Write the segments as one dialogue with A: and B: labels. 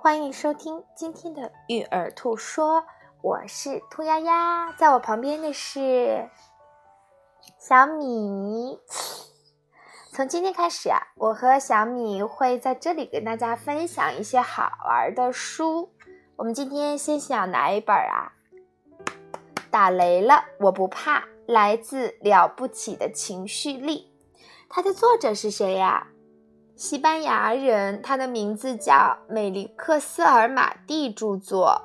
A: 欢迎收听今天的育儿兔说，我是兔丫丫，在我旁边的是小米。从今天开始啊，我和小米会在这里跟大家分享一些好玩的书。我们今天先讲哪一本啊？打雷了，我不怕，来自了不起的情绪力。它的作者是谁呀？西班牙人，他的名字叫美利克斯尔马蒂，著作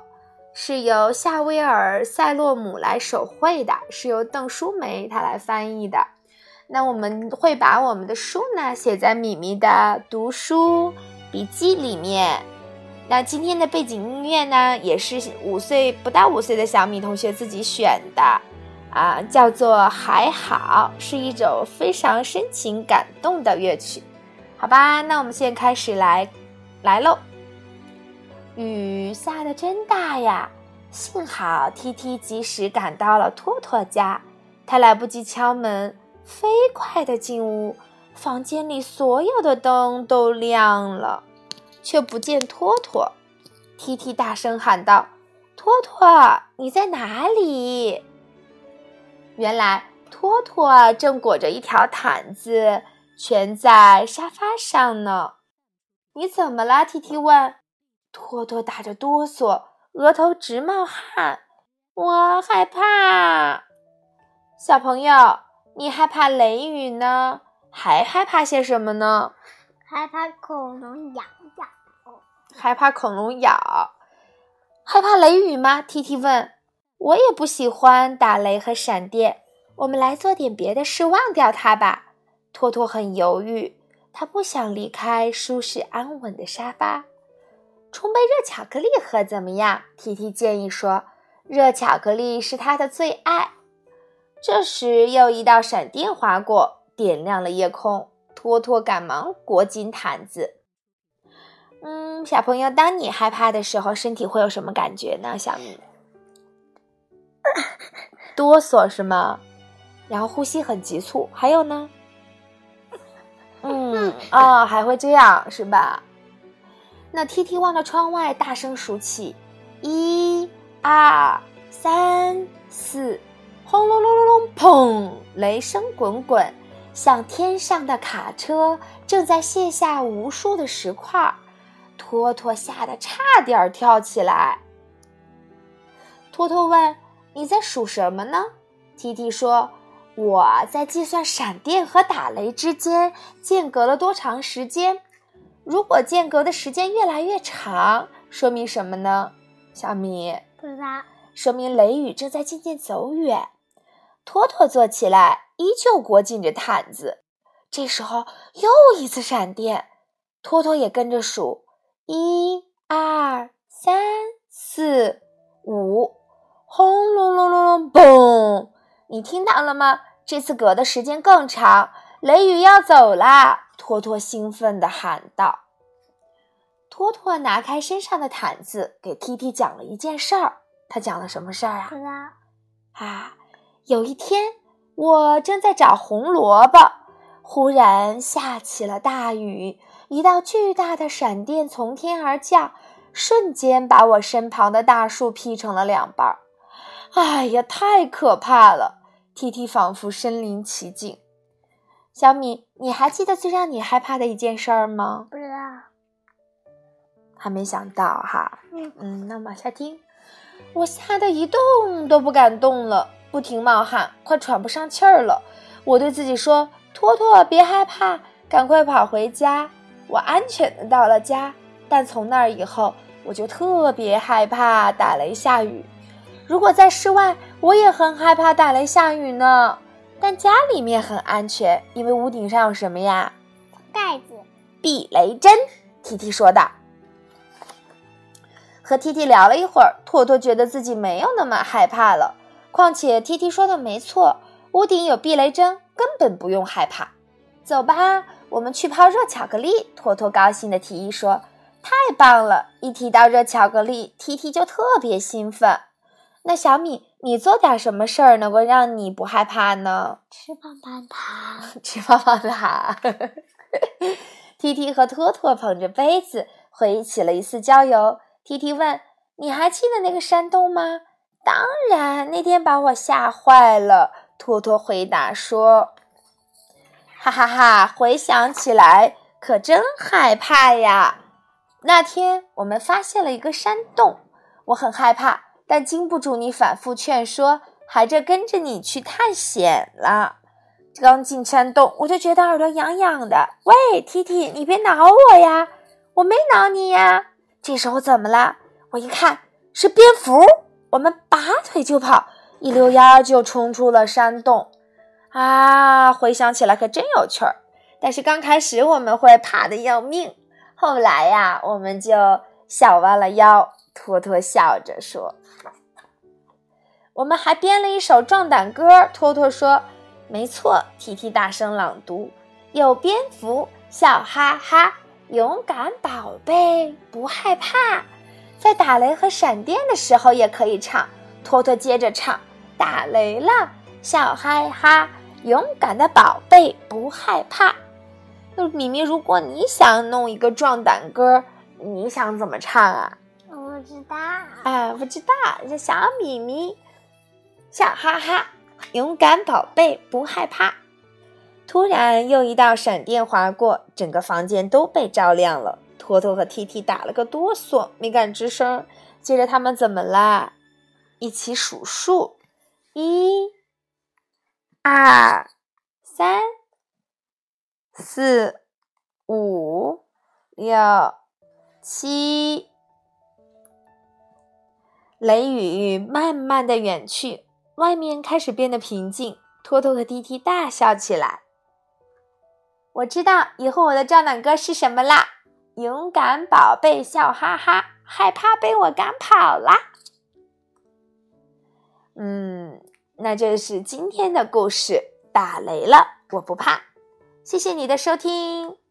A: 是由夏威尔塞洛姆来手绘的，是由邓淑梅她来翻译的。那我们会把我们的书呢写在米米的读书笔记里面。那今天的背景音乐呢，也是五岁不到五岁的小米同学自己选的，啊，叫做《还好》，是一种非常深情感动的乐曲。好吧，那我们现在开始来，来喽。雨下的真大呀，幸好 T T 及时赶到了托托家，他来不及敲门，飞快的进屋，房间里所有的灯都亮了，却不见托托。T T 大声喊道：“托托，你在哪里？”原来托托正裹着一条毯子。蜷在沙发上呢，你怎么了？T T 问。托托打着哆嗦，额头直冒汗。我害怕。小朋友，你害怕雷雨呢？还害怕些什么呢？
B: 害怕恐龙咬咬。
A: 害怕恐龙咬。害怕雷雨吗？T T 问。我也不喜欢打雷和闪电。我们来做点别的事，忘掉它吧。托托很犹豫，他不想离开舒适安稳的沙发。冲杯热巧克力喝怎么样提提建议说：“热巧克力是他的最爱。”这时，又一道闪电划过，点亮了夜空。托托赶忙裹紧毯子。嗯，小朋友，当你害怕的时候，身体会有什么感觉呢？小米，哆嗦是吗？然后呼吸很急促。还有呢？嗯啊，还会这样是吧？那 T T 望着窗外，大声数起：一、二、三、四，轰隆隆隆隆，砰！雷声滚滚，像天上的卡车正在卸下无数的石块。托托吓得差点跳起来。托托问：“你在数什么呢？”T T 说。我在计算闪电和打雷之间间隔了多长时间。如果间隔的时间越来越长，说明什么呢？小米
B: 不知道。
A: 说明雷雨正在渐渐走远。托托坐起来，依旧裹紧着毯子。这时候又一次闪电，托托也跟着数：一、二、三、四、五！你听到了吗？这次隔的时间更长，雷雨要走啦！托托兴奋地喊道。托托拿开身上的毯子，给 T T 讲了一件事儿。他讲了什么事儿啊？啊，有一天，我正在找红萝卜，忽然下起了大雨，一道巨大的闪电从天而降，瞬间把我身旁的大树劈成了两半儿。哎呀，太可怕了！T T 仿佛身临其境。小米，你还记得最让你害怕的一件事儿吗？
B: 不知道。
A: 还没想到哈。嗯嗯，那往下听。我吓得一动都不敢动了，不停冒汗，快喘不上气儿了。我对自己说：“托托，别害怕，赶快跑回家。”我安全的到了家，但从那儿以后，我就特别害怕打雷下雨。如果在室外，我也很害怕打雷下雨呢。但家里面很安全，因为屋顶上有什么呀？
B: 盖子，
A: 避雷针。T T 说道。和 T T 聊了一会儿，托托觉得自己没有那么害怕了。况且 T T 说的没错，屋顶有避雷针，根本不用害怕。走吧，我们去泡热巧克力。托托高兴的提议说：“太棒了！”一提到热巧克力，T T 就特别兴奋。那小米，你做点什么事儿能够让你不害怕呢？
B: 吃棒棒糖，
A: 吃棒棒糖。T T 和托托捧着杯子，回忆起了一次郊游。T T 问：“你还记得那个山洞吗？”“当然，那天把我吓坏了。”托托回答说。“哈哈哈，回想起来可真害怕呀！那天我们发现了一个山洞，我很害怕，但经不住你反复劝说，还着跟着你去探险了。”刚进山洞，我就觉得耳朵痒痒的。喂，T T，你别挠我呀！我没挠你呀。这时候怎么了？我一看是蝙蝠，我们拔腿就跑，一溜烟儿就冲出了山洞。啊，回想起来可真有趣儿。但是刚开始我们会怕的要命，后来呀，我们就小弯了腰。托托笑着说：“我们还编了一首壮胆歌。”托托说。没错提提大声朗读：“有蝙蝠，笑哈哈，勇敢宝贝，不害怕。在打雷和闪电的时候也可以唱。”托托接着唱：“打雷了，笑哈哈，勇敢的宝贝，不害怕。”那米米，如果你想弄一个壮胆歌，你想怎么唱啊？
B: 不知道。
A: 啊，不知道。这小米米，笑哈哈。勇敢宝贝，不害怕。突然，又一道闪电划过，整个房间都被照亮了。托托和 T T 打了个哆嗦，没敢吱声。接着，他们怎么啦？一起数数：一、二、三、四、五、六、七。雷雨慢慢的远去。外面开始变得平静，托托和滴滴大笑起来。我知道以后我的壮胆歌是什么啦！勇敢宝贝笑哈哈，害怕被我赶跑啦。嗯，那就是今天的故事。打雷了，我不怕。谢谢你的收听。